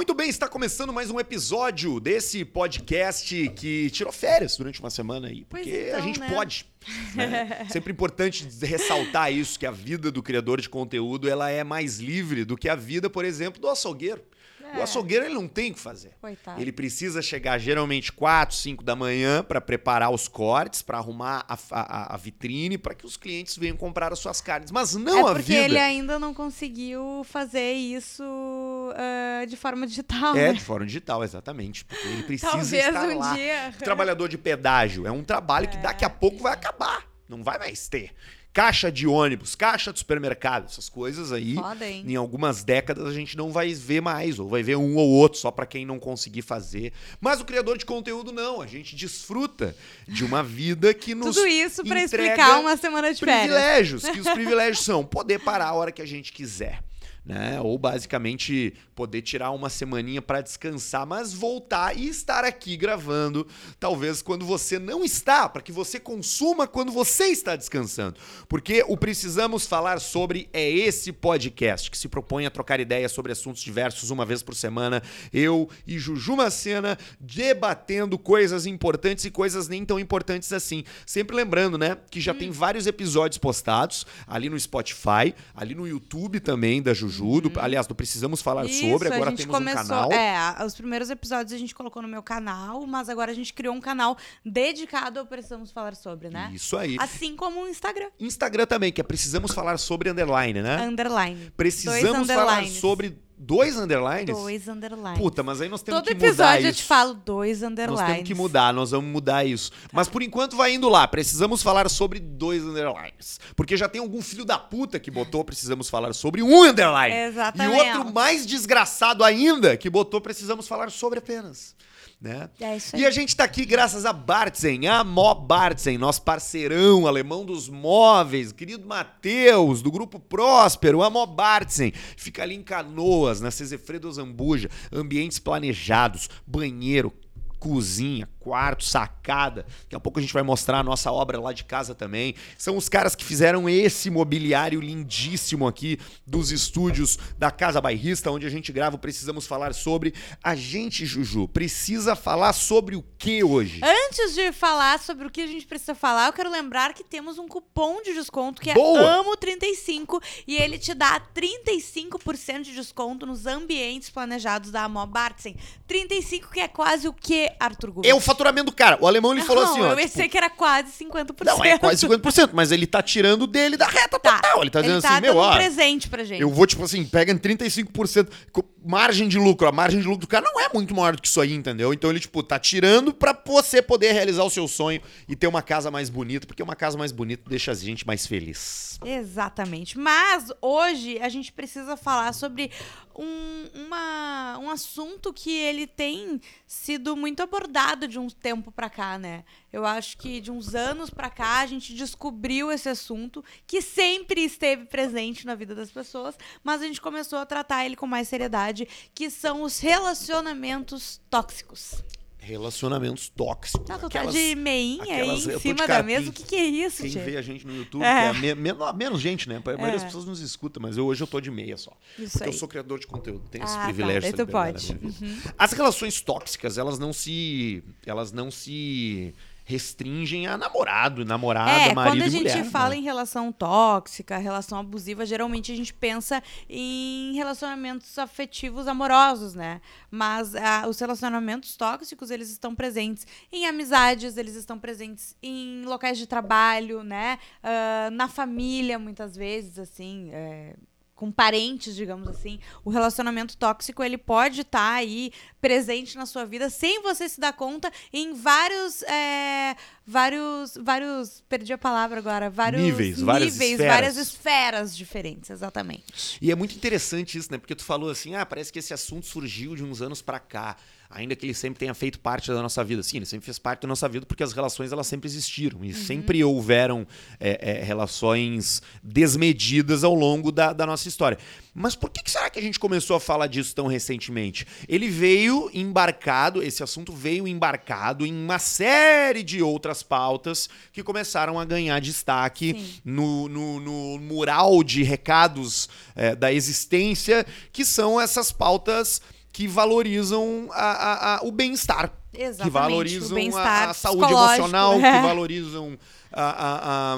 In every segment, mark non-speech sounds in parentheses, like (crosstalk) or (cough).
Muito bem, está começando mais um episódio desse podcast que tirou férias durante uma semana aí. Porque então, a gente né? pode. né? (laughs) Sempre importante ressaltar isso, que a vida do criador de conteúdo ela é mais livre do que a vida, por exemplo, do açougueiro. O É. açougueiro ele não tem o que fazer. Coitado. Ele precisa chegar geralmente 4, 5 da manhã para preparar os cortes, para arrumar a, a- a vitrine, para que os clientes venham comprar as suas carnes. Mas não é a porque vida. ele ainda não conseguiu fazer isso ah, de forma digital. É, né? de forma digital, exatamente. Porque ele (laughs) precisa Talvez estar um lá. dia. O trabalhador de pedágio é um trabalho que daqui a pouco vai acabar. Não vai mais ter. Caixa de ônibus, caixa de supermercado, essas coisas aí. Foda? Em algumas décadas a gente não vai ver mais, ou vai ver um ou outro só pra quem não conseguir fazer. Mas o criador de conteúdo não, a gente desfruta de uma vida que nos Tudo isso pra entrega explicar uma semana de férias. privilégios, que os privilégios são poder parar a hora que a gente quiser. Né? Ou basicamente poder tirar uma semaninha para descansar, mas voltar e estar aqui gravando, talvez quando você não está, para que você consuma quando você está descansando. Porque o Precisamos Falar sobre é esse podcast que se propõe a trocar ideias sobre assuntos diversos uma vez por semana. Eu e Juju Macena debatendo coisas importantes e coisas nem tão importantes assim. Sempre lembrando, né, que já tem vários episódios postados ali no Spotify, ali no YouTube também da Juju. Do- aliás, do Precisamos Falar Isso, sobre, agora temos começou, um canal. É, os primeiros episódios a gente colocou no meu canal, mas agora a gente criou um canal dedicado ao Precisamos Falar Sobre, né? Isso aí. Assim como o Instagram. Instagram também, que é Precisamos Falar sobre underline, né? Underline. Precisamos falar sobre dois underlines? Dois underlines. Puta, mas aí nós temos Todo que mudar episódio eu isso. te falo dois underlines. Nós temos que mudar, nós vamos mudar isso. Mas por enquanto vai indo lá. Precisamos falar sobre dois underlines. Porque já tem algum filho da puta que botou precisamos falar sobre um underline. Exatamente. E outro mais desgraçado ainda que botou precisamos falar sobre apenas. Né? É isso aí. E a gente tá aqui graças a Bartzen, a Mó Bartzen, nosso parceirão alemão dos móveis, querido Matheus, do Grupo Próspero, a Mó Bartzen. Fica ali em Canoas, na Cezefredo Zambuja, ambientes planejados, banheiro, cozinha, quarto, sacada. Daqui a pouco a gente vai mostrar a nossa obra lá de casa também. São os caras que fizeram esse mobiliário lindíssimo aqui dos estúdios da Casa Bairrista, onde a gente grava Precisamos Falar Sobre. A gente, Juju, precisa falar sobre o que hoje? Antes de falar sobre o que a gente precisa falar, eu quero lembrar que temos um cupom de desconto que é Boa! AMO35 e ele te dá 35% de desconto nos ambientes planejados da Amo Bartzen. 35 que é quase o que, Arthur Gomes? O faturamento do cara. O alemão ele falou Não, assim, ó. eu tipo, pensei que era quase 50%. não, é quase 50%, mas ele tá tirando dele da reta Tá. total. Ele tá dizendo Ele tá assim, meu, dando ó, um presente pra gente. Eu vou, tipo assim, pega em 35%. co- Margem de lucro. A margem de lucro do cara não é muito maior do que isso aí, entendeu? Então ele, tipo, tá tirando pra você poder realizar o seu sonho e ter uma casa mais bonita, porque uma casa mais bonita deixa a gente mais feliz. Exatamente. Mas hoje a gente precisa falar sobre um, uma- um assunto que ele tem sido muito abordado de um tempo pra cá, né? Eu acho que de uns anos pra cá a gente descobriu esse assunto que sempre esteve presente na vida das pessoas, mas a gente começou a tratar ele com mais seriedade, que são os relacionamentos tóxicos. Relacionamentos tóxicos. Tá, tu tá Aquelas- de meinha aí aquelas- em cima da mesa. O que, que é isso, Quem vê a gente no YouTube, É. que é me- men- menos gente, né? A maioria das É. pessoas nos escuta, mas eu, hoje eu tô de meia só. Isso porque aí. eu sou criador de conteúdo, tenho esse Ah, tá, privilégio. essa tu pode. Uhum. As relações tóxicas, elas não se. Elas não se restringem a namorado, namorada, É, marido quando a gente mulher, fala né? em relação tóxica, relação abusiva, geralmente a gente pensa em relacionamentos afetivos amorosos, né? Mas ah, os relacionamentos tóxicos, eles estão presentes em amizades, eles estão presentes em locais de trabalho, né? Ah, na família, muitas vezes, assim. é, com parentes, digamos assim, o relacionamento tóxico ele pode estar aí presente na sua vida sem você se dar conta em vários é, vários vários perdi a palavra agora vários Níveis, várias níveis esferas. várias esferas diferentes exatamente E é muito interessante isso, né? Porque tu falou assim, ah, parece que esse assunto surgiu de uns anos pra cá. Ainda que ele sempre tenha feito parte da nossa vida. Sim, ele sempre fez parte da nossa vida porque as relações elas sempre existiram. E sempre houveram é, é, relações desmedidas ao longo da, da nossa história. Mas por que, que será que a gente começou a falar disso tão recentemente? Ele veio embarcado, esse assunto veio embarcado em uma série de outras pautas que começaram a ganhar destaque no, no, no mural de recados é, da existência, que são essas pautas que valorizam a, a, a, o bem-estar. Exatamente. Que valorizam a, saúde emocional, É. que valorizam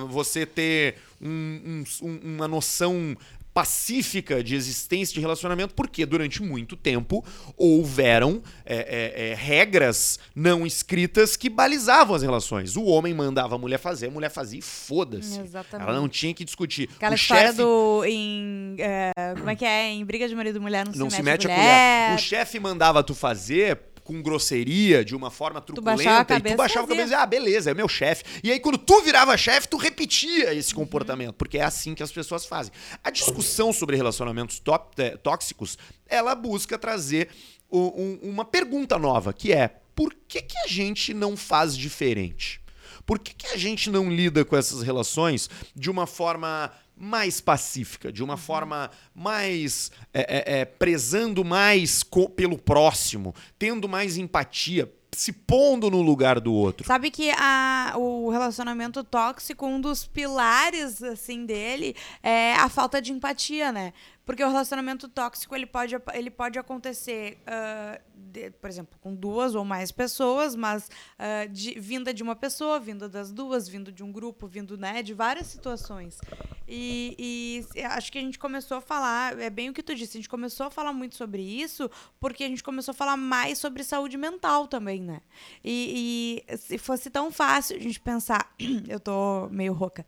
você ter um- um- uma noção pacífica de existência de relacionamento, porque durante muito tempo houveram é, é, é, regras não escritas que balizavam as relações. O homem mandava a mulher fazer, a mulher fazia e foda-se. Exatamente. Ela não tinha que discutir. Aquela o história chefe do. Em, é, como é que é? Em briga de marido e mulher não, não se, se mete, mete a colher. O chefe mandava tu fazer com grosseria, de uma forma truculenta, baixava a e cabeça tu e baixava a fazia. cabeça e ah, beleza, é meu chefe. E aí quando tu virava chefe, tu repetia Uhum. esse comportamento, porque é assim que as pessoas fazem. A discussão sobre relacionamentos tó- eh, tóxicos, ela busca trazer um- uma pergunta nova, que é, por que que a gente não faz diferente? Por que, que a gente não lida com essas relações de uma forma mais pacífica, de uma forma mais é, é, é, prezando mais pelo próximo, tendo mais empatia, se pondo no lugar do outro? Sabe que a, o relacionamento tóxico, um dos pilares, assim, dele é a falta de empatia, né? Porque o relacionamento tóxico, ele pode, ele pode acontecer, ah, de- por exemplo, com duas ou mais pessoas, mas ah, de- vinda de uma pessoa, vinda das duas, vindo de um grupo, vindo, né, de várias situações. E, e acho que a gente começou a falar, é bem o que tu disse, a gente começou a falar muito sobre isso porque a gente começou a falar mais sobre saúde mental também, né? E, e se fosse tão fácil a gente pensar, (clears throat) eu tô meio rouca.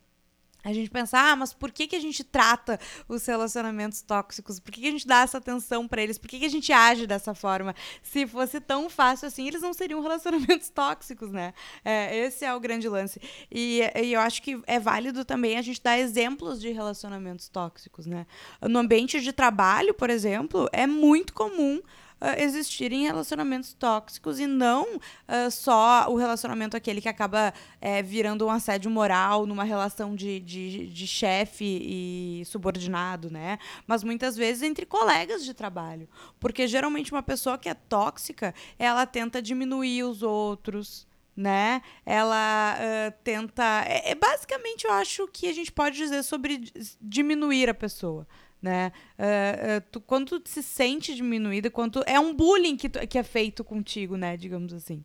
A gente pensar, ah, mas por que, que a gente trata os relacionamentos tóxicos? Por que, que a gente dá essa atenção pra eles? Por que, que a gente age dessa forma? Se fosse tão fácil assim, eles não seriam (laughs) relacionamentos tóxicos, né? É, esse é o grande lance. E, e eu acho que é válido também a gente dar exemplos de relacionamentos tóxicos, né? No ambiente de trabalho, por exemplo, é muito comum ah, existirem relacionamentos tóxicos e não ah, só o relacionamento aquele que acaba eh, virando um assédio moral numa relação de, de, de chefe e subordinado, né? Mas muitas vezes entre colegas de trabalho. Porque geralmente uma pessoa que é tóxica, ela tenta diminuir os outros. Né? Ela ah, tenta. É, é basicamente, eu acho que a gente pode dizer sobre diminuir a pessoa né? Ah, tu- quando tu se sente diminuída, quando tu- é um bullying que, tu- que é feito contigo, né? Digamos assim.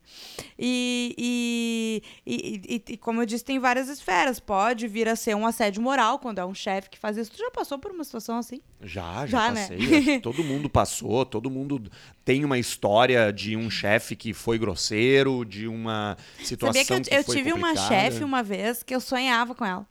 E, e, e, e- como eu disse, tem várias esferas. Pode vir a ser um assédio moral quando é um chefe que faz isso. Tu já passou por uma situação assim? Já, já, Já, né? passei. que todo mundo passou, todo mundo tem uma história de um chefe que foi grosseiro, de uma situação Sabia que eu, eu foi tive uma complicada. chefe uma vez que eu sonhava com ela.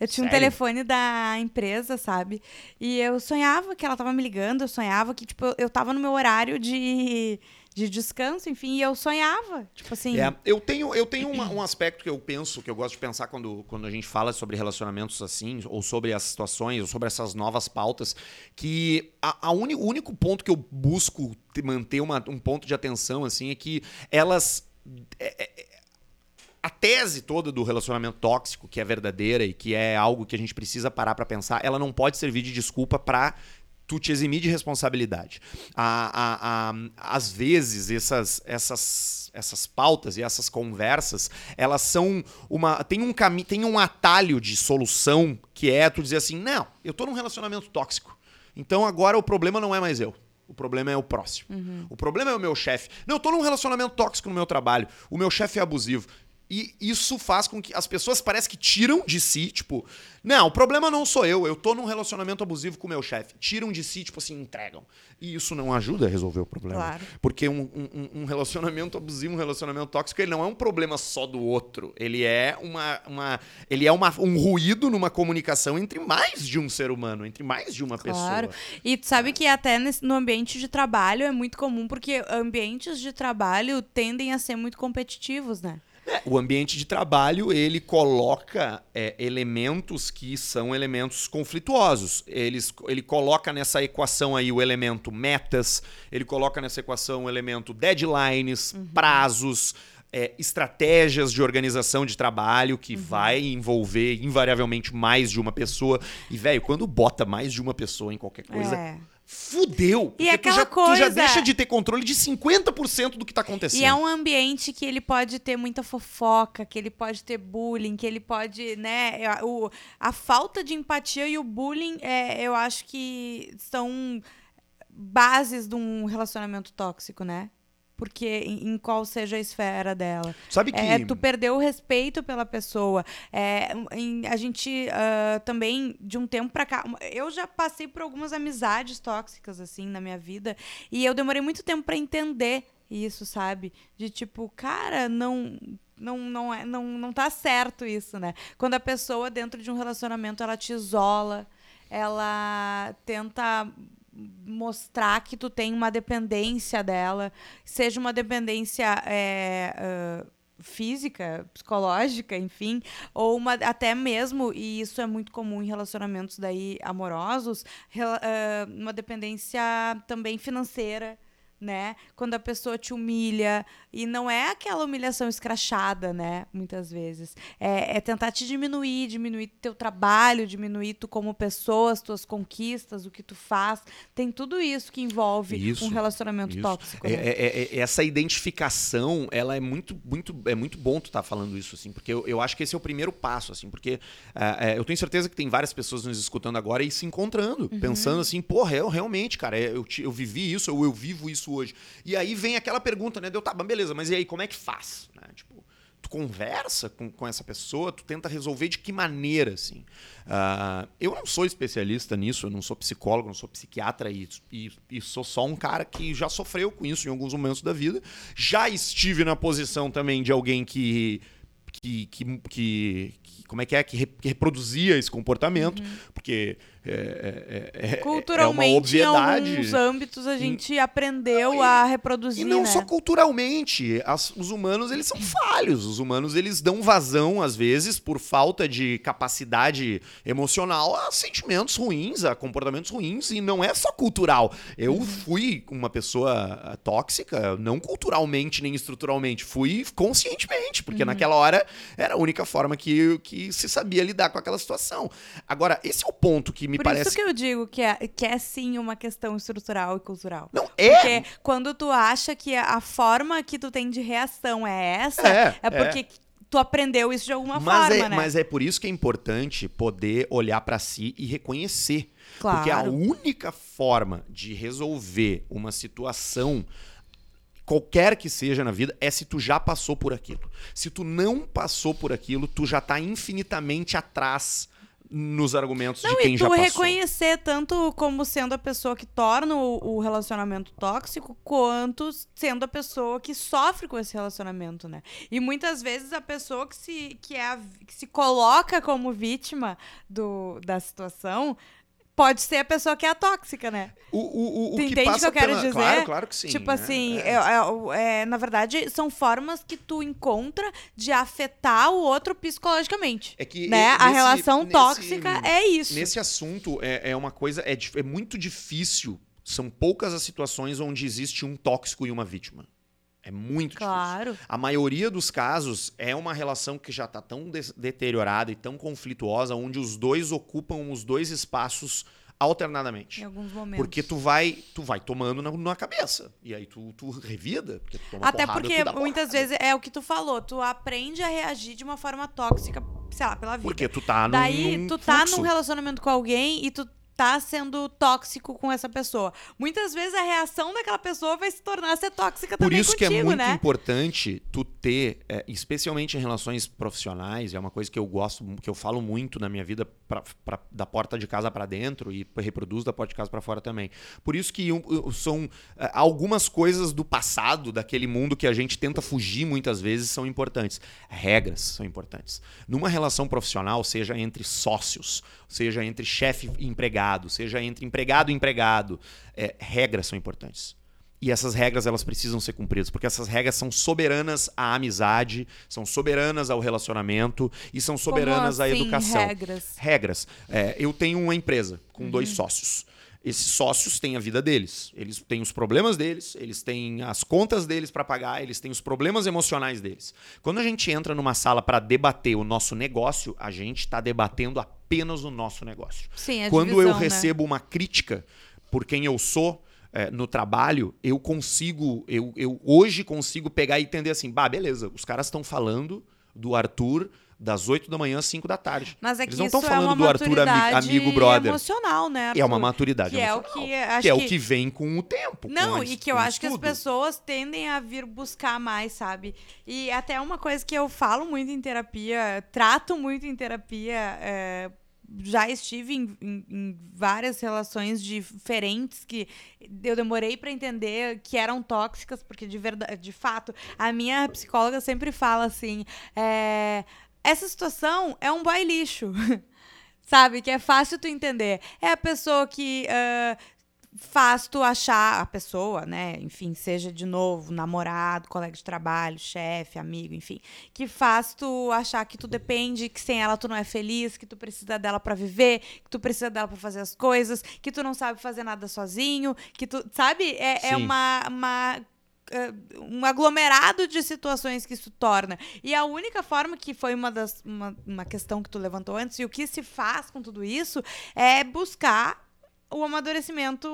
Eu tinha um Sério? telefone da empresa, sabe? E eu sonhava que ela tava me ligando, eu sonhava que, tipo, eu- eu tava no meu horário de, de descanso, enfim, e eu sonhava. Tipo assim. É, eu tenho, eu tenho uma- um aspecto que eu penso, que eu gosto de pensar quando, quando a gente fala sobre relacionamentos assim, ou sobre as situações, ou sobre essas novas pautas, que a, a uni- o único ponto que eu busco te- manter uma- um ponto de atenção, assim, é que elas. é- é- a tese toda do relacionamento tóxico, que é verdadeira e que é algo que a gente precisa parar pra pensar, ela não pode servir de desculpa pra tu te eximir de responsabilidade. A- a- a- às vezes, essas, essas, essas pautas e essas conversas, elas são uma. Tem um caminho, tem um atalho de solução que é tu dizer assim: não, eu tô num relacionamento tóxico. Então agora o problema não é mais eu. O problema é o próximo. O problema é o meu chefe. Não, eu tô num relacionamento tóxico no meu trabalho. O meu chefe é abusivo. E isso faz com que as pessoas parece que tiram de si, tipo, não, o problema não sou eu, eu tô num relacionamento abusivo com o meu chefe. Tiram de si, tipo assim, entregam. E isso não ajuda a resolver o problema. Claro. Porque um, um- um relacionamento abusivo, um relacionamento tóxico, ele não é um problema só do outro. Ele é uma. uma ele é uma, um ruído numa comunicação entre mais de um ser humano, entre mais de uma Claro. pessoa. E tu sabe que até nesse- no ambiente de trabalho é muito comum, porque ambientes de trabalho tendem a ser muito competitivos, né? O ambiente de trabalho, ele coloca é, elementos que são elementos conflituosos. Eles, ele coloca nessa equação aí o elemento metas, ele coloca nessa equação o elemento deadlines, prazos, é, estratégias de organização de trabalho que vai envolver invariavelmente mais de uma pessoa. E, velho, quando bota mais de uma pessoa em qualquer coisa, É. fudeu. E Porque tu, aquela já, tu já coisa- deixa de ter controle de 50% do que tá acontecendo. E é um ambiente que ele pode ter muita fofoca, que ele pode ter bullying, que ele pode, né? a- O, a falta de empatia e o bullying, é, eu acho que são bases de um relacionamento tóxico, né? Porque em, em qual seja a esfera dela. Sabe que. É, tu perdeu o respeito pela pessoa. É, em- a gente ah, também, de um tempo pra cá. Eu já passei por algumas amizades tóxicas, assim, na minha vida. E eu demorei muito tempo pra entender isso, sabe? De tipo, cara, não. Não, não, é, não, não tá certo isso, né? Quando a pessoa, dentro de um relacionamento, ela te isola, ela tenta mostrar que tu tem uma dependência dela, seja uma dependência é, ah, física, psicológica, enfim, ou uma, até mesmo, e isso é muito comum em relacionamentos daí amorosos, ah, uma dependência também financeira. Né? Quando a pessoa te humilha, e não é aquela humilhação escrachada, né? Muitas vezes. É, é tentar te diminuir, diminuir teu trabalho, diminuir tu como pessoa, as tuas conquistas, o que tu faz. Tem tudo isso que envolve Isso, um relacionamento isso. tóxico. É- né? é- é- é- essa identificação, ela é muito, muito, é muito bom tu estar falando isso, assim, porque eu, eu acho que esse é o primeiro passo, assim, porque é, é, eu tenho certeza que tem várias pessoas nos escutando agora e se encontrando, Uhum. pensando assim, porra, eu realmente, cara, eu, eu vivi isso, ou eu vivo isso hoje. E aí vem aquela pergunta, né? Deu, tá, beleza, mas e aí, como é que faz? Né? Tipo, tu conversa com, com essa pessoa, tu tenta resolver de que maneira, assim. Ah, eu não sou especialista nisso, eu não sou psicólogo, não sou psiquiatra e, e, e sou só um cara que já sofreu com isso em alguns momentos da vida. Já estive na posição também de alguém que. Que, que, que- que- como é que é que, re- que reproduzia esse comportamento porque é, é- é- é- é uma Culturalmente, em obviedade alguns âmbitos, a gente aprendeu a reproduzir, e não né? só culturalmente, as- os humanos eles são falhos. Os humanos eles dão vazão às vezes por falta de capacidade emocional a sentimentos ruins, a comportamentos ruins e não é só cultural. Eu Uhum. fui uma pessoa ah, tóxica, não culturalmente nem estruturalmente, fui conscientemente, porque naquela hora era a única forma que, que se sabia lidar com aquela situação. Agora, esse é o ponto que me Por parece isso que eu digo que é, que é sim uma questão estrutural e cultural. não é Porque quando tu acha que a forma que tu tem de reação é essa, É, é, porque tu aprendeu isso de alguma mas, forma, é, né? mas é por isso que é importante poder olhar pra si e reconhecer. Claro. Porque a única forma de resolver uma situação, qualquer que seja na vida, é se tu já passou por aquilo. Se tu não passou por aquilo, tu já tá infinitamente atrás nos argumentos Não, de quem e tu já passou. reconhecer tanto como sendo a pessoa que torna o, o relacionamento tóxico, quanto sendo a pessoa que sofre com esse relacionamento, né? E muitas vezes a pessoa que se, que é a- que se coloca como vítima do, da situação pode ser a pessoa que é a tóxica, né? O, o, o, Tu que entende o passa que eu quero pela... dizer? Claro, claro que sim. tipo né? assim, É. é- é- na verdade, são formas que tu encontra de afetar o outro psicologicamente. É que né? e- a nesse- relação nesse- tóxica é isso. Nesse assunto, é, é uma coisa. É, é muito difícil. São poucas as situações onde existe um tóxico e uma vítima. É muito difícil. Claro. A maioria dos casos é uma relação que já está tão des- deteriorada e tão conflituosa, onde os dois ocupam os dois espaços alternadamente. Em alguns momentos. Porque tu vai, tu vai tomando na, na cabeça. E aí tu, tu revida. Porque tu toma Até porrada, porque muitas vezes é o que tu falou, tu aprende a reagir de uma forma tóxica, sei lá, pela vida. Porque tu tá num, Daí num tu tá fluxo. num relacionamento com alguém e tu tá sendo tóxico com essa pessoa. Muitas vezes a reação daquela pessoa vai se tornar ser tóxica Por também isso que é contigo, muito né? importante tu ter, é, especialmente em relações profissionais, é uma coisa que eu gosto, que eu falo muito na minha vida, pra, pra- da porta de casa pra dentro e reproduzo da porta de casa pra fora também. Por isso que são é, algumas coisas do passado, daquele mundo que a gente tenta fugir muitas vezes, são importantes. Regras são importantes. Numa relação profissional, seja entre sócios, seja entre chefe e empregado, seja entre empregado e empregado, é, regras são importantes. E essas regras elas precisam ser cumpridas, porque essas regras são soberanas à amizade, são soberanas ao relacionamento e são soberanas Como à assim, educação. regras? Regras. É, eu tenho uma empresa com Uhum. dois sócios. Esses sócios têm a vida deles. Eles têm os problemas deles, eles têm as contas deles para pagar, eles têm os problemas emocionais deles. Quando a gente entra numa sala para debater o nosso negócio, a gente está debatendo apenas o nosso negócio. Sim, a Quando eu divisão, né? recebo uma crítica por quem eu sou é, no trabalho, eu consigo, eu, eu hoje consigo pegar e entender assim, bah, beleza, os caras estão falando do Arthur das 8 da manhã às 5 da tarde. Mas é Eles não estão é falando uma do Arthur ami- amigo brother. emocional, né, É uma Arthur? maturidade Que é o emocional. que acho que é que- o que vem com o tempo. Não, e que eu acho que as estudo. pessoas tendem a vir buscar mais, sabe? E até uma coisa que eu falo muito em terapia, trato muito em terapia, é, já estive em, em- em várias relações diferentes que eu demorei pra entender que eram tóxicas, porque de verdade, de fato, a minha psicóloga sempre fala assim, é, essa situação é um boy lixo. (laughs) Sabe? Que é fácil tu entender. É a pessoa que ah, faz tu achar a pessoa, né? Enfim, seja de novo namorado, colega de trabalho, chefe, amigo, enfim, que faz tu achar que tu depende, que sem ela tu não é feliz, que tu precisa dela pra viver, que tu precisa dela pra fazer as coisas, que tu não sabe fazer nada sozinho, que tu, sabe? É, é uma, uma um aglomerado de situações que isso torna. E a única forma que foi uma das uma, uma questão que tu levantou antes, e o que se faz com tudo isso é buscar o amadurecimento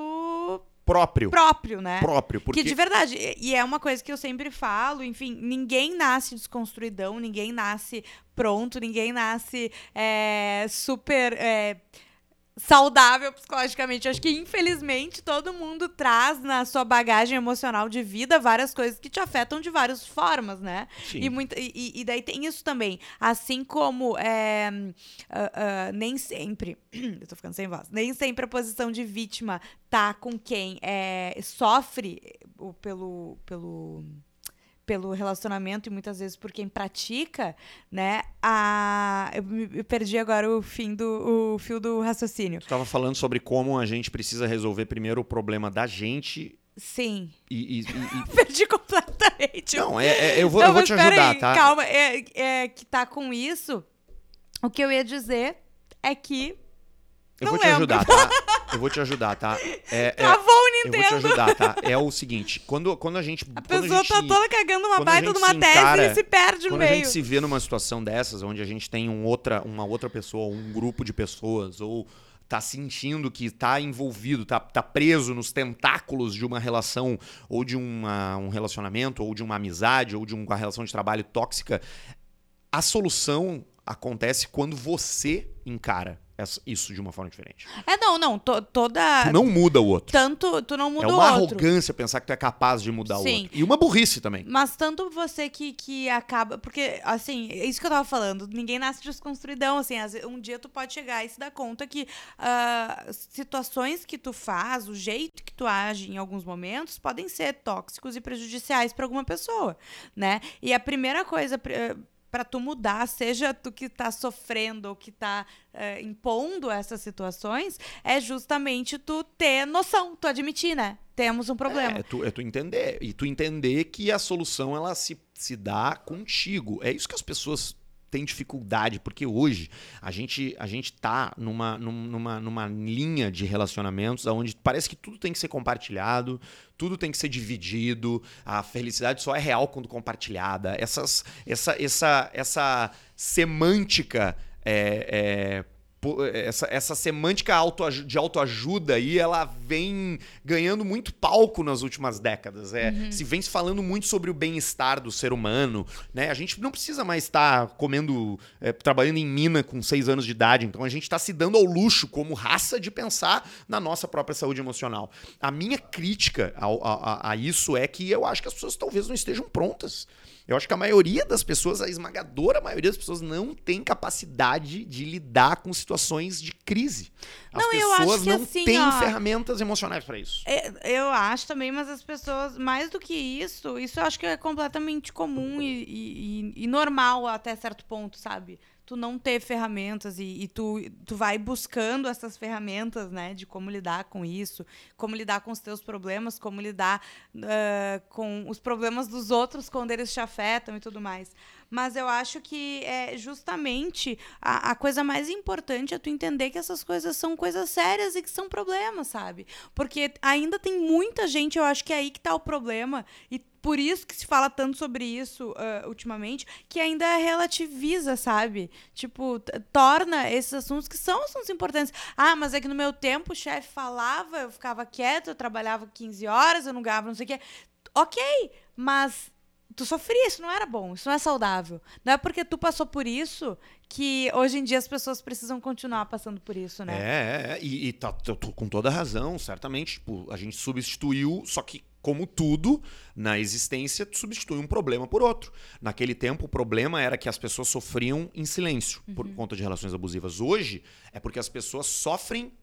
Próprio. próprio, né? Próprio. Porque Que de verdade, e e é uma coisa que eu sempre falo, enfim, ninguém nasce desconstruidão, ninguém nasce pronto, ninguém nasce é, super é, saudável psicologicamente. Eu acho que, infelizmente, todo mundo traz na sua bagagem emocional de vida várias coisas que te afetam de várias formas, né? Sim. E, muita, e, e daí tem isso também. Assim como é, ah, ah, nem sempre. (clears throat) Eu tô ficando sem voz. Nem sempre a posição de vítima tá com quem é, sofre pelo. pelo pelo relacionamento e muitas vezes por quem pratica, né? A eu, perdi agora o fim do o fio do raciocínio. Tu estava falando sobre como a gente precisa resolver primeiro o problema da gente Sim, e. e- e- (laughs) perdi completamente. Não, é, é- eu vou, Não, eu vou te ajudar, aí, tá? Calma, é, é que tá com isso. O que eu ia dizer é que Eu não vou te lembro. ajudar, tá? Eu vou te ajudar, tá? (laughs) É, é- travou o eu vou te ajudar, tá? É o seguinte, quando, quando a gente. A pessoa gente, tá toda cagando uma a baita de uma se tese encara- e se perde no Quando a meio. gente se vê numa situação dessas, onde a gente tem um outra, uma outra pessoa, um grupo de pessoas, ou tá sentindo que tá envolvido, tá, tá preso nos tentáculos de uma relação, ou de uma, um relacionamento, ou de uma amizade, ou de uma relação de trabalho tóxica, a solução acontece quando você encara essa- isso de uma forma diferente. É, não, não. to- toda. Tu não muda o outro. Tanto. Tu não muda é o uma outro. arrogância pensar que tu é capaz de mudar o Sim. outro. E uma burrice também. Mas tanto você que, que acaba. Porque, assim, é isso que eu tava falando. Ninguém nasce desconstruidão. Assim, um dia tu pode chegar e se dar conta que ah, situações que tu faz, o jeito que tu age em alguns momentos, podem ser tóxicos e prejudiciais para alguma pessoa, né? E a primeira coisa. Para tu mudar, seja tu que tá sofrendo ou que tá eh, impondo essas situações, é justamente tu ter noção, tu admitir, né? Temos um problema. É, tu, é tu entender. E tu entender que a solução ela se, se dá contigo. É isso que as pessoas têm dificuldade, porque hoje a gente, a gente tá numa, num- numa, numa linha de relacionamentos onde parece que tudo tem que ser compartilhado, tudo tem que ser dividido, a felicidade só é real quando compartilhada. Essas, essa, essa, essa semântica. é, é, essa, essa semântica autoaju- de autoajuda aí, ela vem ganhando muito palco nas últimas décadas. É, Se vem se falando muito sobre o bem-estar do ser humano, né? A gente não precisa mais estar comendo, é, trabalhando em mina com seis anos de idade, então a gente está se dando ao luxo como raça de pensar na nossa própria saúde emocional. A minha crítica a, a- a isso é que eu acho que as pessoas talvez não estejam prontas. Eu acho que a maioria das pessoas, a esmagadora maioria das pessoas, não tem capacidade de lidar com situações de crise. As Não, eu acho pessoas que não assim, têm ó, ferramentas emocionais para isso. É, Eu acho também, mas as pessoas, mais do que isso, isso eu acho que é completamente comum e- e- e normal até certo ponto, sabe? Tu não ter ferramentas e, e tu, tu vai buscando essas ferramentas, né? De como lidar com isso, como lidar com os teus problemas, como lidar ah, com os problemas dos outros quando eles te afetam e tudo mais. Mas eu acho que é justamente a, a coisa mais importante é tu entender que essas coisas são coisas sérias e que são problemas, sabe? Porque ainda tem muita gente, eu acho que é aí que tá o problema. E por isso que se fala tanto sobre isso ah, ultimamente, que ainda relativiza, sabe? Tipo, torna esses assuntos que são assuntos importantes. Ah, mas é que no meu tempo o chefe falava, eu ficava quieto, eu trabalhava 15 horas, eu não ganhava não sei o quê. Ok, mas tu sofria, isso não era bom, isso não é saudável. Não é porque tu passou por isso que hoje em dia as pessoas precisam continuar passando por isso, né? É, é, e, e tá, tô, tô com toda razão, certamente. Tipo, a gente substituiu, só que como tudo na existência, tu substitui um problema por outro. Naquele tempo, o problema era que as pessoas sofriam em silêncio por conta de relações abusivas. Hoje, é porque as pessoas sofrem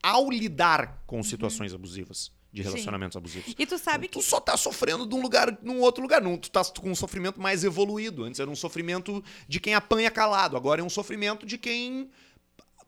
ao lidar com situações abusivas. De Sim. relacionamentos abusivos. E tu sabe tu que só tá sofrendo de um lugar num outro lugar. Não, tu tá com um sofrimento mais evoluído. Antes era um sofrimento de quem apanha calado. Agora é um sofrimento de quem.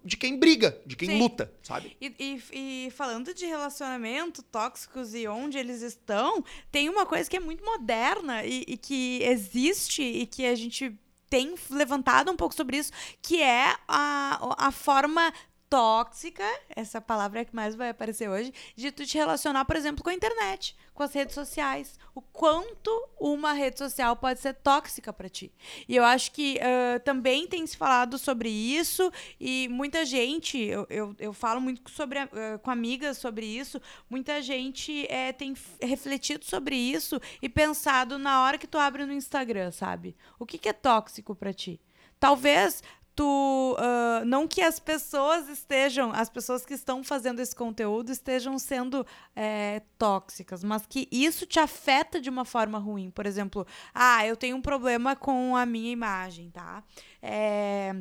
de quem briga, de quem Sim. luta, sabe? E, e- e falando de relacionamento tóxicos e onde eles estão, tem uma coisa que é muito moderna e, e que existe e que a gente tem levantado um pouco sobre isso, que é a, a forma tóxica, essa palavra é que mais vai aparecer hoje, de tu te relacionar, por exemplo, com a internet, com as redes sociais. O quanto uma rede social pode ser tóxica para ti. E eu acho que ah, também tem se falado sobre isso e muita gente, eu, eu, eu falo muito sobre, ah, com amigas sobre isso, muita gente eh, tem refletido sobre isso e pensado na hora que tu abre no Instagram, sabe? O que, que é tóxico para ti? Talvez tu ah, não que as pessoas estejam, as pessoas que estão fazendo esse conteúdo estejam sendo eh, tóxicas, mas que isso te afeta de uma forma ruim. Por exemplo, ah, eu tenho um problema com a minha imagem, tá? É,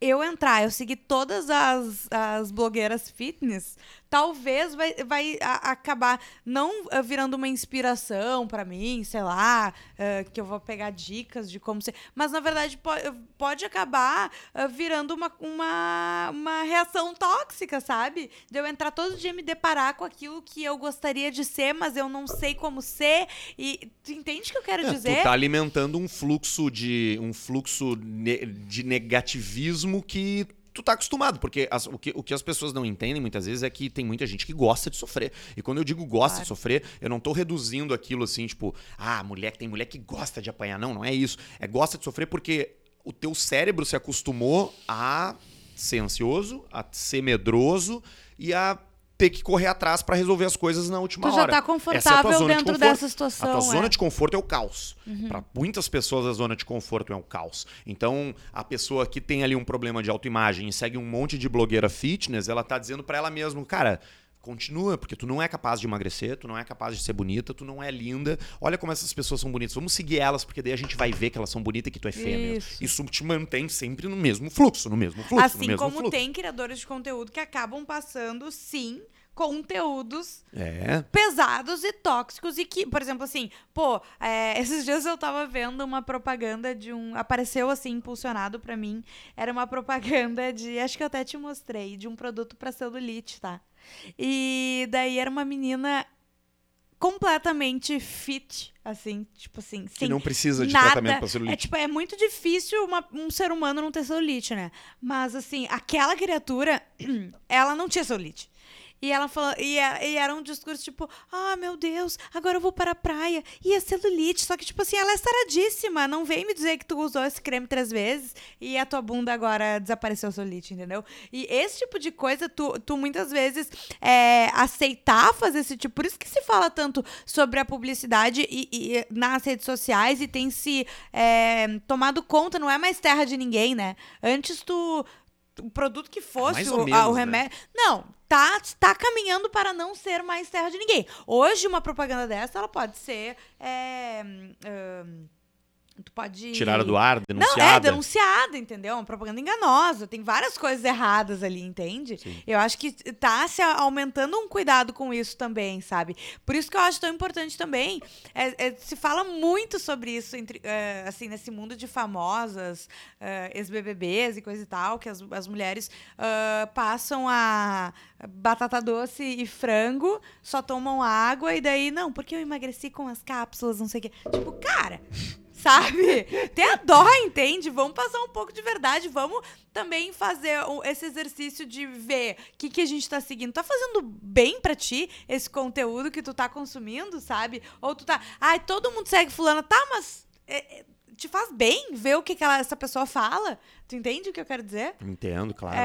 eu entrar, eu seguir todas as, as blogueiras fitness, talvez vai, vai a- acabar não ah, virando uma inspiração pra mim, sei lá, ah, que eu vou pegar dicas de como ser. Mas na verdade po- pode acabar ah, virando uma, uma, uma reação tóxica, sabe? De eu entrar todo dia e me deparar com aquilo que eu gostaria de ser, mas eu não sei como ser. E tu entende o que eu quero É, dizer? Tu tá alimentando um fluxo de um fluxo ne- de negativismo que tu tá acostumado, porque as- o, que, o que as pessoas não entendem muitas vezes é que tem muita gente que gosta de sofrer. E quando eu digo gosta Claro. de sofrer, eu não tô reduzindo aquilo assim, tipo, ah, mulher tem mulher que gosta de apanhar. Não, não é isso. É gosta de sofrer porque o teu cérebro se acostumou a ser ansioso, a ser medroso e a ter que correr atrás pra resolver as coisas na última Tu já hora. tá Essa é confortável de dentro conforto. dessa situação. A tua é. Uhum. zona de conforto é o caos. Pra muitas pessoas, a zona de conforto é o caos. Então, a pessoa que tem ali um problema de autoimagem e segue um monte de blogueira fitness, ela tá dizendo pra ela mesma, cara. Continua, porque tu não é capaz de emagrecer, tu não é capaz de ser bonita, tu não é linda. Olha como essas pessoas são bonitas. Vamos seguir elas, porque daí a gente vai ver que elas são bonitas e que tu é mesmo. Isso. Isso te mantém sempre no mesmo fluxo, no mesmo fluxo, no Assim mesmo como fluxo. tem criadores de conteúdo que acabam passando, sim, conteúdos É. pesados e tóxicos e que, por exemplo, assim, pô, é, (laughs) esses dias eu tava vendo uma propaganda de um, apareceu assim impulsionado pra mim, era uma propaganda de, acho que eu até te mostrei, de um produto pra celulite, tá? E daí era uma menina completamente fit, assim, tipo assim, Que sem não precisa de nada. tratamento pra É celulite. tipo, é muito difícil uma- um ser humano não ter celulite, né? Mas assim, aquela criatura, (clears throat) ela não tinha celulite. E ela falou, e, é- e era um discurso tipo, ah, meu Deus, agora eu vou para a praia. E a celulite, só que, tipo assim, ela é saradíssima. Não vem me dizer que tu usou esse creme três vezes e a tua bunda agora desapareceu a celulite, entendeu? E esse tipo de coisa, tu, tu muitas vezes é, aceitar fazer esse tipo. Por isso que se fala tanto sobre a publicidade e, e- nas redes sociais e tem se é, tomado conta, não é mais terra de ninguém, né? Antes tu. O produto que fosse, mais o, menos, o né? remédio. Não, tá, tá caminhando para não ser mais terra de ninguém. Hoje, uma propaganda dessa, ela pode ser. é, hum, tu pode. Tirada do ar, Não, denunciada. é denunciada, entendeu? Uma propaganda enganosa. Tem várias coisas erradas ali, entende? Sim. Eu acho que tá se aumentando um cuidado com isso também, sabe? Por isso que eu acho tão importante também. é- é- se fala muito sobre isso, entre, é, assim, nesse mundo de famosas, é, ex-BBBs e coisa e tal, que as, as mulheres ah, passam a batata doce e frango, só tomam água e daí, não, porque eu emagreci com as cápsulas, não sei o quê. Tipo, cara. Sabe? (laughs) Tenha dó, entende? Vamos passar um pouco de verdade. Vamos também fazer esse exercício de ver o que, que a gente tá seguindo. Tá fazendo bem pra ti esse conteúdo que tu tá consumindo, sabe? Ou tu tá. Ai, todo mundo segue fulano. Tá, mas. é, é, te faz bem ver o que, que ela- essa pessoa fala? Tu entende o que eu quero dizer? Entendo, claro. né?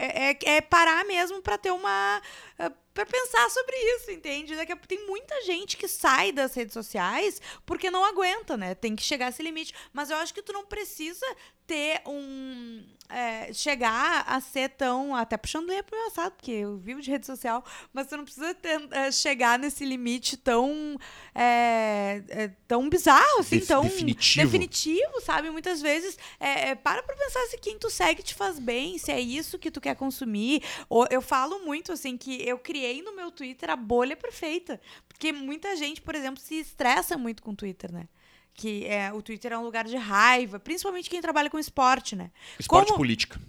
É, é, é- é parar mesmo pra ter uma. ah, para pensar sobre isso, entende? Daqui a tem muita gente que sai das redes sociais porque não aguenta, né? Tem que chegar a esse limite. Mas eu acho que tu não precisa ter um. É, chegar a ser tão. Até puxando lenha pro meu assado, porque eu vivo de rede social, mas você não precisa ter, é, chegar nesse limite tão. É, é tão bizarro, assim, tão. Definitivo. Definitivo, sabe? Muitas vezes. É, é, para pra pensar se quem tu segue te faz bem, se é isso que tu quer consumir. Ou, eu falo muito, assim, que eu criei no meu Twitter a bolha perfeita. Porque muita gente, por exemplo, se estressa muito com o Twitter, né? que é, o Twitter é um lugar de raiva, principalmente quem trabalha com esporte, né? Esporte Como... política.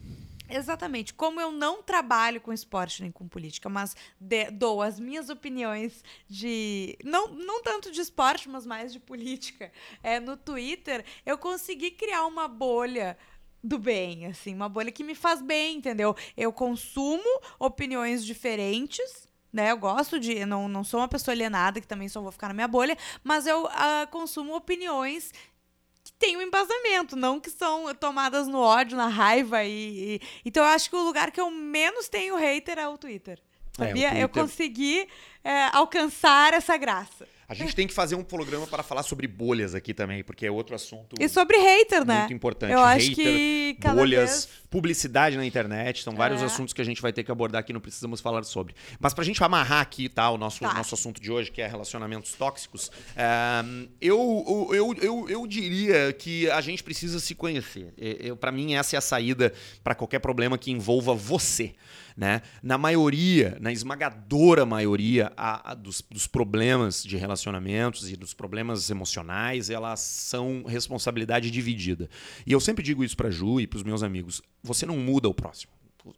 Exatamente. Como eu não trabalho com esporte nem com política, mas de, dou as minhas opiniões de. Não, não tanto de esporte, mas mais de política. É, no Twitter, eu consegui criar uma bolha do bem, assim, uma bolha que me faz bem, entendeu? Eu consumo opiniões diferentes né? Eu gosto de. Não, não sou uma pessoa alienada, que também só vou ficar na minha bolha, mas eu uh, consumo opiniões que têm um embasamento, não que são tomadas no ódio, na raiva. E, e... Então eu acho que o lugar que eu menos tenho hater é o Twitter. Sabia? É, o Twitter... Eu consegui é, alcançar essa graça. A gente tem que fazer um programa para falar sobre bolhas aqui também, porque é outro assunto. E sobre hater, né? Muito importante. Eu hater, acho que bolhas, vez... publicidade na internet, são vários é. assuntos que a gente vai ter que abordar aqui, não precisamos falar sobre. Mas para a gente amarrar aqui, tá, o nosso, tá. nosso assunto de hoje, que é relacionamentos tóxicos, é, eu, eu, eu, eu diria que a gente precisa se conhecer. Eu, para mim, essa é a saída para qualquer problema que envolva você. Né? Na maioria, na esmagadora maioria a, a dos, dos, problemas de relacionamentos e dos problemas emocionais, elas são responsabilidade dividida. E eu sempre digo isso para Ju e para os meus amigos: você não muda o próximo.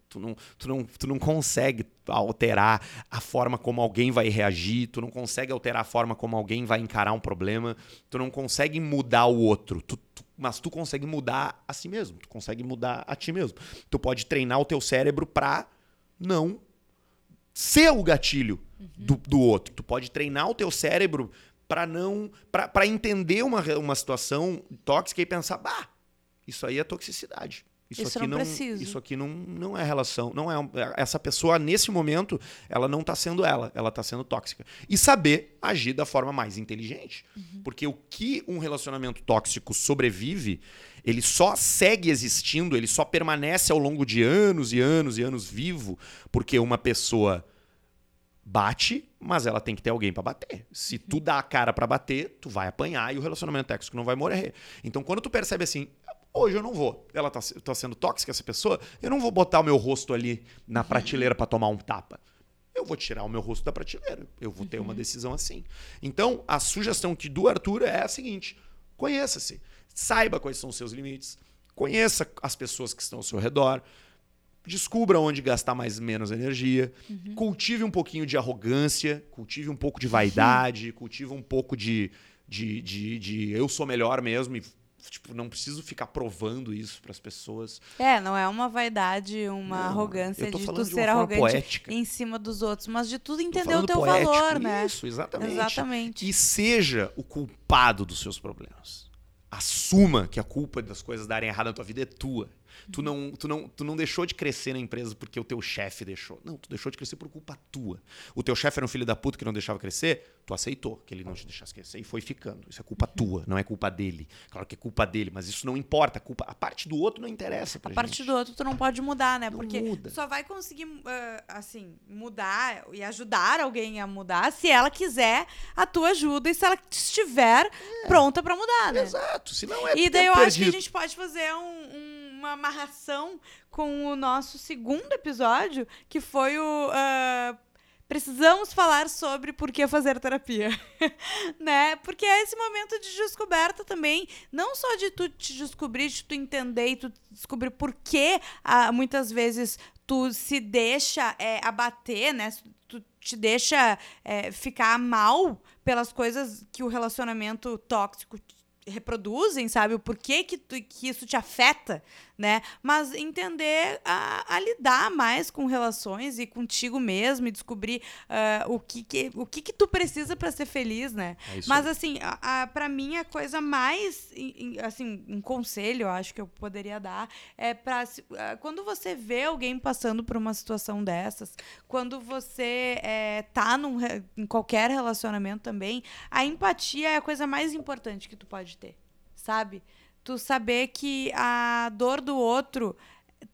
Tu não, tu, não, tu não consegue alterar a forma como alguém vai reagir, tu não consegue alterar a forma como alguém vai encarar um problema, tu não consegue mudar o outro, tu, tu, mas tu consegue mudar a si mesmo, tu consegue mudar a ti mesmo. Tu pode treinar o teu cérebro para não ser o gatilho uhum. do, do outro. Tu pode treinar o teu cérebro para não para entender uma, uma situação tóxica e pensar, bah, isso aí é toxicidade. Isso, isso aqui não, isso aqui não, não é relação, não é essa pessoa nesse momento, ela não está sendo ela, ela está sendo tóxica. E saber agir da forma mais inteligente, uhum. porque o que um relacionamento tóxico sobrevive ele só segue existindo, ele só permanece ao longo de anos e anos e anos vivo, porque uma pessoa bate, mas ela tem que ter alguém para bater. Se tu dá a cara para bater, tu vai apanhar e o relacionamento tóxico não vai morrer. Então, quando tu percebe assim, hoje eu não vou, ela tá, tá sendo tóxica essa pessoa, eu não vou botar o meu rosto ali na prateleira para tomar um tapa. Eu vou tirar o meu rosto da prateleira. Eu vou ter uma decisão assim. Então, a sugestão que do Arthur é a seguinte: conheça-se. Saiba quais são os seus limites. Conheça as pessoas que estão ao seu redor. Descubra onde gastar mais menos energia. Uhum. Cultive um pouquinho de arrogância. Cultive um pouco de vaidade. Uhum. (laughs) Cultive um pouco de, de, de, de eu sou melhor mesmo e tipo, não preciso ficar provando isso para as pessoas. É, não é uma vaidade, uma não, arrogância de tu de ser arrogante poética. em cima dos outros, mas de tudo entender o teu poético, valor, né? Isso, exatamente. Exatamente. E seja o culpado dos seus problemas assuma que a culpa das coisas darem errado na tua vida é tua. Tu não, tu, não, tu não deixou de crescer na empresa porque o teu chefe deixou. Não, tu deixou de crescer por culpa tua. O teu chefe era um filho da puta que não deixava crescer, tu aceitou que ele não te deixasse crescer e foi ficando. Isso é culpa tua, não é culpa dele. Claro que é culpa dele, mas isso não importa. A, culpa, a parte do outro não interessa pra A parte gente. do outro tu não pode mudar, né? Não porque muda. só vai conseguir, uh, assim, mudar e ajudar alguém a mudar se ela quiser a tua ajuda e se ela estiver é. pronta para mudar, né? Exato. Se não é E daí eu perdido. acho que a gente pode fazer um, um uma amarração com o nosso segundo episódio, que foi o. Uh, precisamos falar sobre por que fazer terapia, (laughs) né? Porque é esse momento de descoberta também, não só de tu te descobrir, de tu entender e tu descobrir por que ah, muitas vezes tu se deixa é, abater, né? Tu te deixa é, ficar mal pelas coisas que o relacionamento tóxico reproduzem, sabe? O porquê que, tu, que isso te afeta, né? Mas entender a, a lidar mais com relações e contigo mesmo e descobrir uh, o, que, que, o que, que tu precisa para ser feliz, né? É Mas assim, para mim a coisa mais, assim, um conselho, eu acho que eu poderia dar é para quando você vê alguém passando por uma situação dessas, quando você é, tá num, em qualquer relacionamento também, a empatia é a coisa mais importante que tu pode ter, sabe? Tu saber que a dor do outro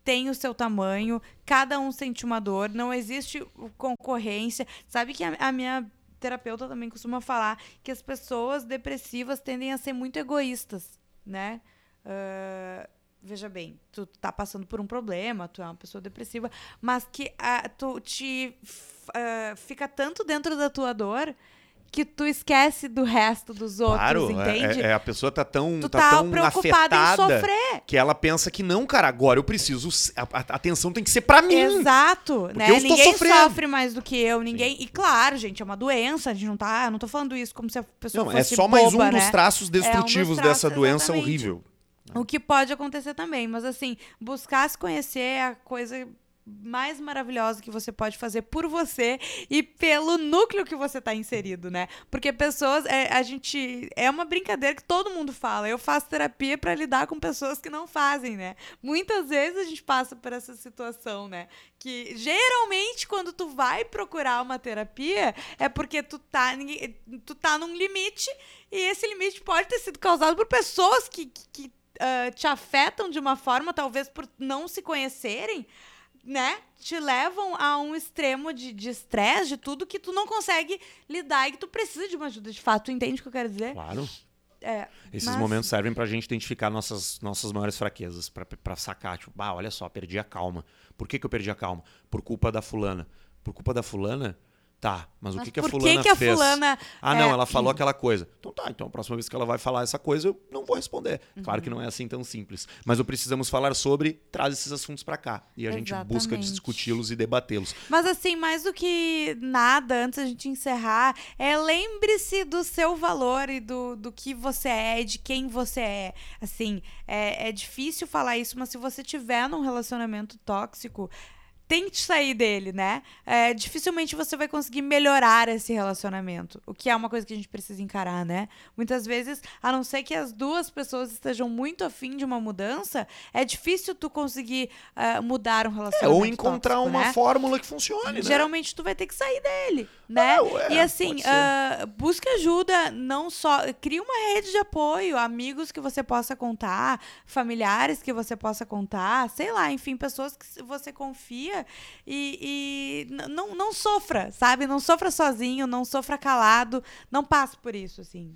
tem o seu tamanho, cada um sente uma dor, não existe concorrência. Sabe que a, a minha terapeuta também costuma falar que as pessoas depressivas tendem a ser muito egoístas, né? Ah, veja bem, tu tá passando por um problema, tu é uma pessoa depressiva, mas que ah, tu te ah, fica tanto dentro da tua dor que tu esquece do resto dos outros, Claro, entende? é, é, a pessoa tá tão, tu tá tá, tão preocupada em afetada sofrer. que ela pensa que não, cara, agora eu preciso. A, a- atenção tem que ser pra mim. Exato, né? eu Ninguém sofrendo. sofre mais do que eu, ninguém. E claro, gente, é uma doença, a gente não tá, eu não tô falando isso como se a pessoa Não, é fosse só mais um boba, dos né? traços É um dos destrutivos traços, dessa doença exatamente. horrível. O que pode acontecer também, mas assim, buscar se conhecer é a coisa mais maravilhosa que você pode fazer por você e pelo núcleo que você tá inserido, né? Porque pessoas, é, a gente é uma brincadeira que todo mundo fala. Eu faço terapia pra lidar com pessoas que não fazem, né? Muitas vezes a gente passa por essa situação, né? Que geralmente quando tu vai procurar uma terapia é porque tu tá, tu tá num limite e esse limite pode ter sido causado por pessoas que, que, que, ah, te afetam de uma forma, talvez por não se conhecerem, né? Te levam a um extremo de de estresse, de tudo que tu não consegue lidar e que tu precisa de uma ajuda de fato. Tu entende o que eu quero dizer? Claro. É, Esses mas- momentos servem pra gente identificar nossas, nossas maiores fraquezas, pra, pra sacar, tipo, ah, olha só, perdi a calma. Por que, que eu perdi a calma? Por culpa da fulana. Por culpa da fulana? Tá, mas o Mas que, que a fulana que, a fez? fulana. Ah, não, é, ela falou aquela coisa. Então tá, então a próxima vez que ela vai falar essa coisa, eu não vou responder. Claro Uhum. que não é assim tão simples. Mas o Precisamos Falar Sobre traz esses assuntos pra cá. E a gente busca Exatamente. discuti-los e debatê-los. Mas assim, mais do que nada, antes da gente encerrar, é lembre-se do seu valor e do, do que você é, e de quem você é. Assim, é, é difícil falar isso, mas se você tiver num relacionamento tóxico, tente sair dele, né? É, dificilmente você vai conseguir melhorar esse relacionamento, o que é uma coisa que a gente precisa encarar, né? Muitas vezes, a não ser que as duas pessoas estejam muito afim de uma mudança, é difícil tu conseguir ah, mudar um É, relacionamento ou encontrar tóxico, uma né? fórmula que funcione, né? Geralmente tu vai ter que sair dele, né? Não, é, e assim, ah, busca ajuda, não só. Cria uma rede de apoio, amigos que você possa contar, familiares que você possa contar, sei lá, enfim, pessoas que você confia (laughs) e, e não, não sofra, sabe? Não sofra sozinho, não sofra calado, não passe por isso, assim.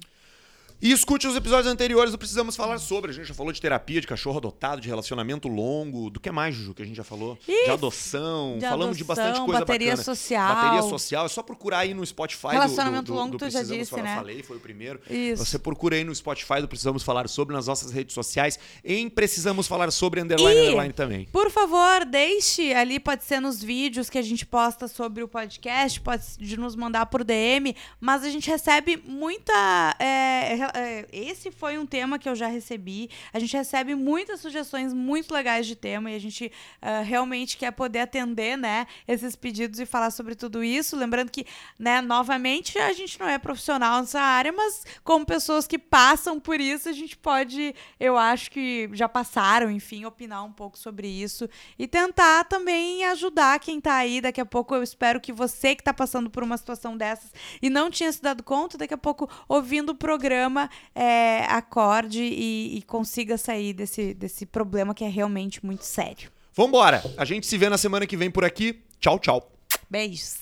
E escute os episódios anteriores do Precisamos Falar Sobre. A gente já falou de terapia, de cachorro adotado, de relacionamento longo. Do que mais, Juju, que a gente já falou? Ih, de adoção. de Falamos de bastante adoção, coisa bateria bacana. social. Bateria social. É só procurar aí no Spotify Relacionamento do, do, longo, do tu já disse, Falar. né? Falei, foi o primeiro. Isso. Você procura aí no Spotify do Precisamos Falar Sobre, nas nossas redes sociais. Em Precisamos Falar Sobre, underline, E- underline também. Por favor, deixe ali, pode ser nos vídeos que a gente posta sobre o podcast, pode de nos mandar por DM, mas a gente recebe muita. é, é, esse foi um tema que eu já recebi. A gente recebe muitas sugestões muito legais de tema e a gente ah, realmente quer poder atender, né, esses pedidos e falar sobre tudo isso. Lembrando que, né, novamente, a gente não é profissional nessa área, mas como pessoas que passam por isso, a gente pode, eu acho que já passaram, enfim, opinar um pouco sobre isso e tentar também ajudar quem tá aí. Daqui a pouco eu espero que você que tá passando por uma situação dessas e não tinha se dado conta, daqui a pouco ouvindo o programa é, acorde e, e consiga sair desse, desse problema que é realmente muito sério. Vambora! A gente se vê na semana que vem por aqui. Tchau, tchau. Beijos.